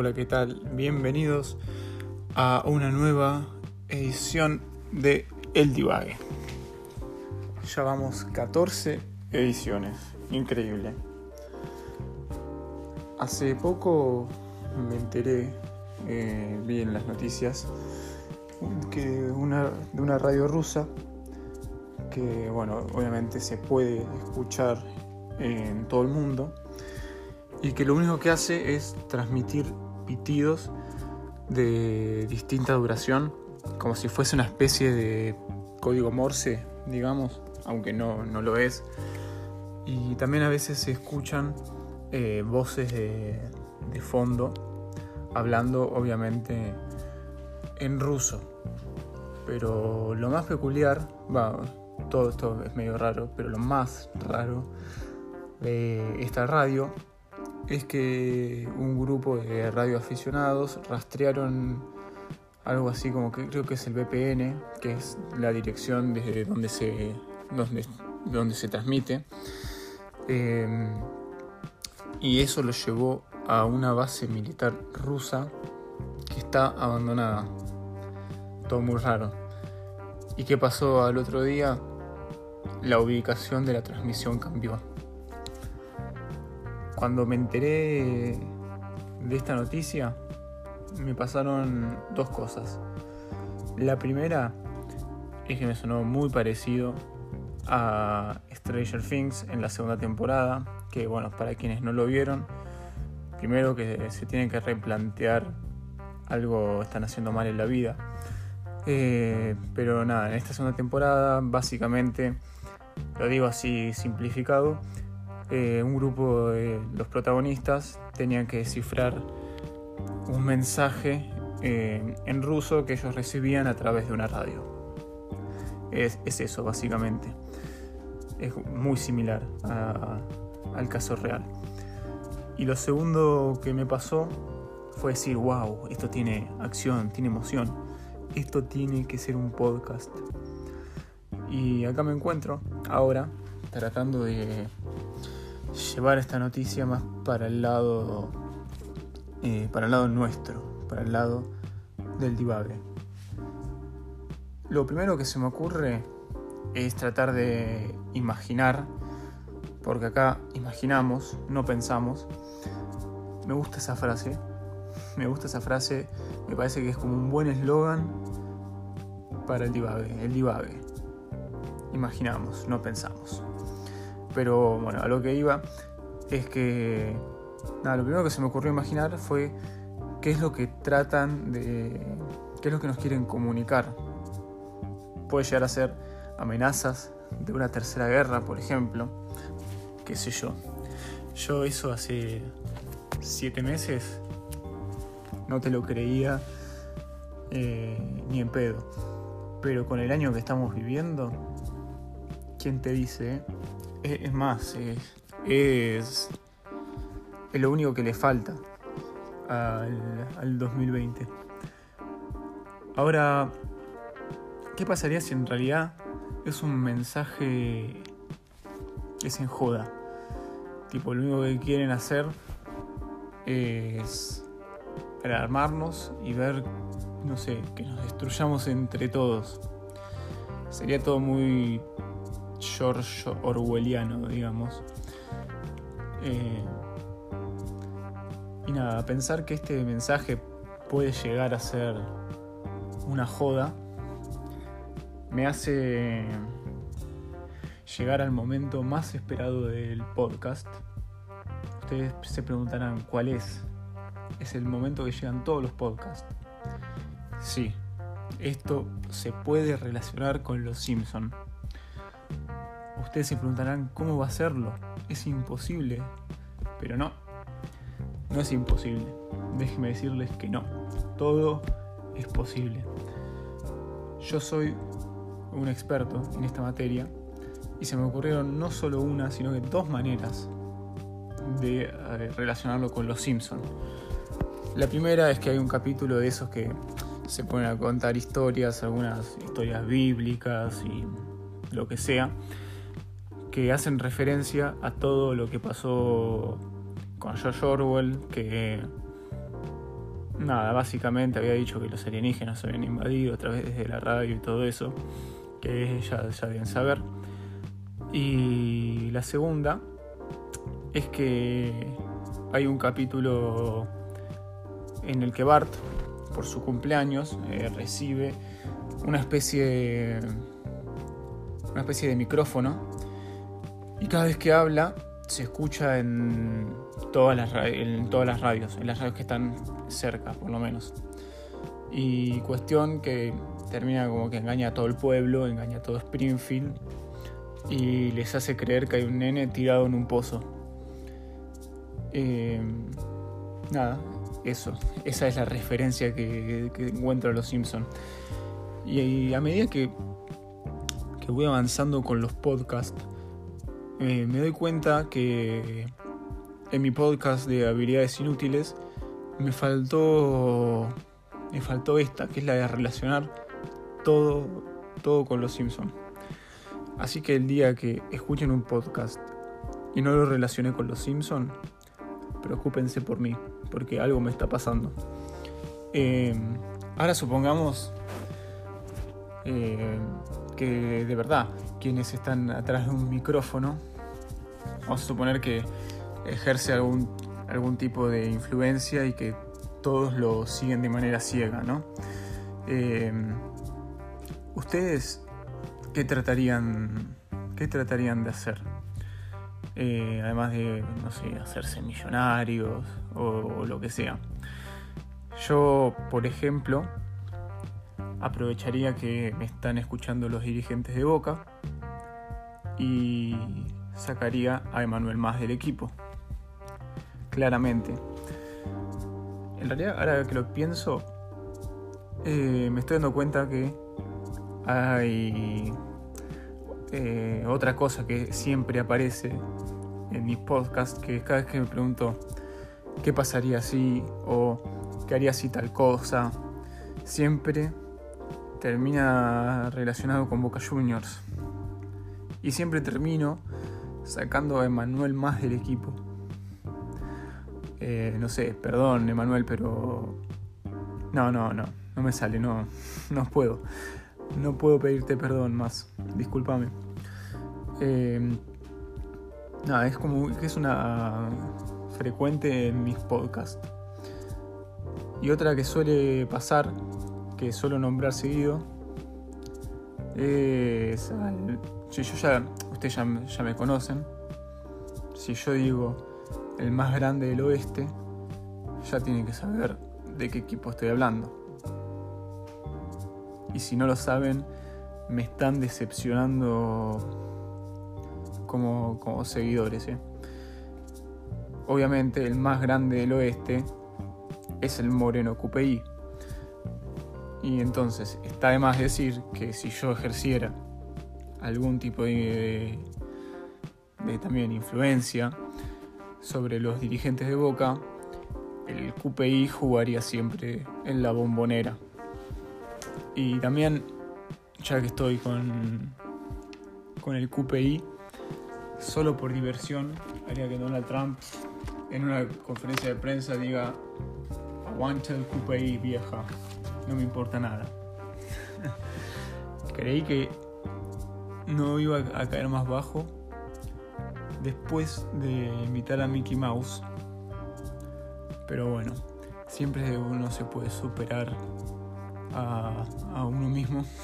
Hola, ¿qué tal? Bienvenidos a una nueva edición de El Divague. Ya vamos 14 ediciones, increíble. Hace poco me enteré, eh, vi en las noticias, que una, de una radio rusa que, bueno, obviamente se puede escuchar en todo el mundo y que lo único que hace es transmitir pitidos de distinta duración, como si fuese una especie de código Morse, digamos, aunque no, no lo es. Y también a veces se escuchan eh, voces de, fondo, hablando obviamente en ruso. Pero lo más peculiar, todo esto es medio raro, pero lo más raro de esta radio es que un grupo de radioaficionados rastrearon algo así como que creo que es el VPN, que es la dirección desde donde se, donde, se transmite. Eh, y eso lo llevó a una base militar rusa que está abandonada. Todo muy raro. ¿Y qué pasó al otro día? La ubicación de la transmisión cambió. Cuando me enteré de esta noticia, me pasaron dos cosas. La primera es que me sonó muy parecido a Stranger Things en la segunda temporada, que bueno, para quienes no lo vieron, primero que se tienen que replantear algo están haciendo mal en la vida. Eh, pero nada, en esta segunda temporada básicamente, lo digo así simplificado, eh, un grupo de los protagonistas tenían que descifrar un mensaje eh, en ruso que ellos recibían a través de una radio. Es, eso, básicamente. Es muy similar al caso real. Y lo segundo que me pasó fue decir, wow, esto tiene acción, tiene emoción. Esto tiene que ser un podcast. Y acá me encuentro ahora tratando de llevar esta noticia más para el lado eh, para el lado nuestro, para el lado del divague. Lo primero que se me ocurre es tratar de imaginar, porque acá imaginamos, no pensamos. Me gusta esa frase, me gusta esa frase, me parece que es como un buen eslogan para el divague, el divague. Imaginamos, no pensamos. Pero bueno, a lo que iba es que nada, lo primero que se me ocurrió imaginar fue qué es lo que tratan de. qué es lo que nos quieren comunicar. Puede llegar a ser amenazas de una tercera guerra, por ejemplo. Qué sé yo. Yo eso hace siete meses no te lo creía eh, ni en pedo. Pero con el año que estamos viviendo, ¿quién te dice? Es, más, es, es, lo único que le falta al, 2020. Ahora, ¿qué pasaría si en realidad es un mensaje que se enjoda? Tipo, lo único que quieren hacer es armarnos y ver, no sé, que nos destruyamos entre todos. Sería todo muy George Orwelliano, digamos. Eh, y nada, pensar que este mensaje puede llegar a ser una joda me hace llegar al momento más esperado del podcast. Ustedes se preguntarán cuál es. Es el momento que llegan todos los podcasts. Sí, esto se puede relacionar con los Simpson. Ustedes se preguntarán cómo va a hacerlo. Es imposible. Pero no, no es imposible. Déjenme decirles que no. Todo es posible. Yo soy un experto en esta materia y se me ocurrieron no solo una, sino que dos maneras de eh, relacionarlo con los Simpsons. La primera es que hay un capítulo de esos que se ponen a contar historias, algunas historias bíblicas y lo que sea, que hacen referencia a todo lo que pasó con George Orwell, que nada, básicamente había dicho que los alienígenas habían invadido a través de la radio y todo eso, que ya, ya deben saber. Y la segunda es que hay un capítulo en el que Bart, por su cumpleaños, eh, recibe una especie, una especie de micrófono y cada vez que habla se escucha en todas las, en todas las radios, en las radios que están cerca, por lo menos. Y cuestión que termina como que engaña a todo el pueblo, engaña a todo Springfield y les hace creer que hay un nene tirado en un pozo. Eh, nada, eso. Esa es la referencia que, encuentro a los Simpsons. Y, a medida que, que voy avanzando con los podcasts, eh, me doy cuenta que en mi podcast de habilidades inútiles me faltó me faltó esta, que es la de relacionar todo todo con los Simpsons. Así que el día que escuchen un podcast y no lo relacioné con los Simpsons, preocúpense por mí, porque algo me está pasando. Eh, ahora supongamos eh, que de verdad quienes están atrás de un micrófono, vamos a suponer que ejerce algún, algún tipo de influencia y que todos lo siguen de manera ciega, ¿no? Eh, ¿Ustedes qué tratarían, qué tratarían de hacer? Eh, además de, no sé, hacerse millonarios o lo que sea. Yo, por ejemplo, aprovecharía que me están escuchando los dirigentes de Boca y sacaría a Emanuel más del equipo. Claramente. En realidad, ahora que lo pienso, eh, me estoy dando cuenta que hay eh, otra cosa que siempre aparece en mis podcasts, que cada vez que me pregunto qué pasaría si o qué haría si tal cosa, siempre termina relacionado con Boca Juniors. Y siempre termino sacando a Emanuel más del equipo. Eh, no sé, perdón Emanuel, pero... No, no, no, no me sale, no, no puedo. No puedo pedirte perdón más, discúlpame. Eh, nada, es como que es una frecuente en mis podcasts. Y otra que suele pasar que suelo nombrar seguido es si yo ya, ustedes ya, me conocen, si yo digo el más grande del oeste, ya tienen que saber de qué equipo estoy hablando. Y si no lo saben, me están decepcionando como, como seguidores. ¿eh? Obviamente el más grande del oeste es el Moreno QPI. Y entonces está de más decir que si yo ejerciera algún tipo de, también influencia sobre los dirigentes de Boca, el QPI jugaría siempre en la bombonera. Y también, ya que estoy con, con el QPI, solo por diversión, haría que Donald Trump en una conferencia de prensa diga, aguanta el QPI vieja no me importa nada. Creí que no iba a caer más bajo después de invitar a Mickey Mouse. Pero bueno, siempre uno se puede superar a, a uno mismo.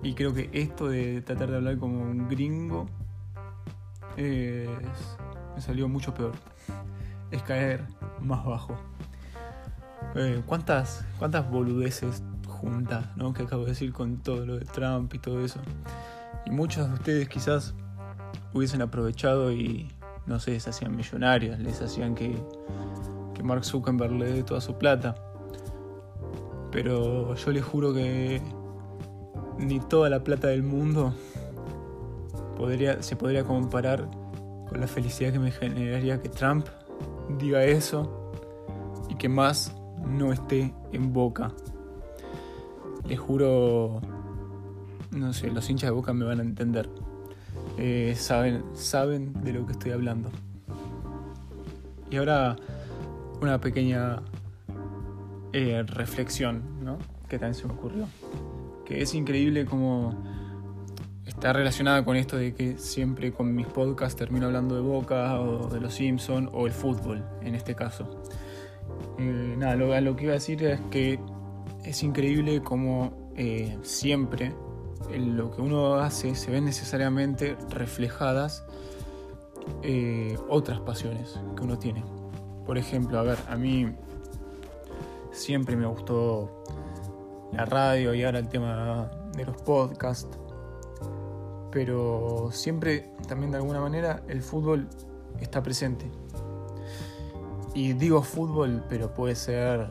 Y creo que esto de tratar de hablar como un gringo me salió mucho peor. Es caer más bajo. Eh, ¿cuántas, ¿Cuántas boludeces ¿no? que acabo de decir con todo lo de Trump y todo eso? Y muchos de ustedes quizás hubiesen aprovechado y, no sé, se hacían millonarios, les hacían que, que Mark Zuckerberg le dé toda su plata. Pero yo les juro que ni toda la plata del mundo podría, se podría comparar con la felicidad que me generaría que Trump diga eso y que más no esté en boca. Les juro, no sé, los hinchas de boca me van a entender. Eh, saben, saben de lo que estoy hablando. Y ahora una pequeña eh, reflexión, ¿no? Que también se me ocurrió. Que es increíble como está relacionada con esto de que siempre con mis podcasts termino hablando de Boca o de los Simpsons o el fútbol, en este caso. Eh, nada, lo, que iba a decir es que es increíble como eh, siempre lo que uno hace se ven necesariamente reflejadas eh, otras pasiones que uno tiene. Por ejemplo, a ver, a mí siempre me gustó la radio y ahora el tema de los podcasts pero siempre también de alguna manera el fútbol está presente. Y digo fútbol, pero puede ser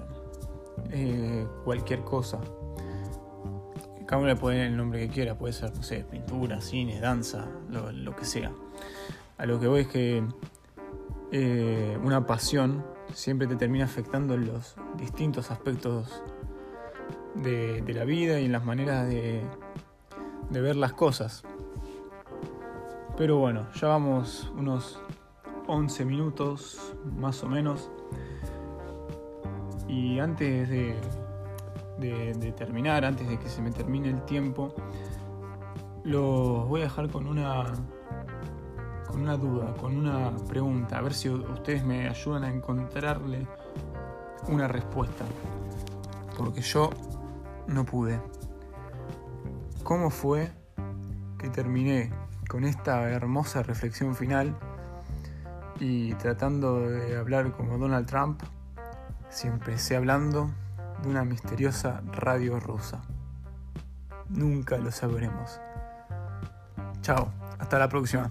eh, cualquier cosa. Cada uno le puede el nombre que quiera, puede ser, no sé, pintura, cine, danza, lo, que sea. A lo que voy es que eh, una pasión siempre te termina afectando en los distintos aspectos de, la vida y en las maneras de ver las cosas. Pero bueno, ya vamos unos 11 minutos más o menos. Y antes de, terminar, antes de que se me termine el tiempo, los voy a dejar con una, con una duda, con una pregunta, a ver si ustedes me ayudan a encontrarle una respuesta. Porque yo no pude. ¿Cómo fue que terminé con esta hermosa reflexión final y tratando de hablar como Donald Trump, siempre empecé hablando de una misteriosa radio rusa. Nunca lo sabremos. Chao, hasta la próxima.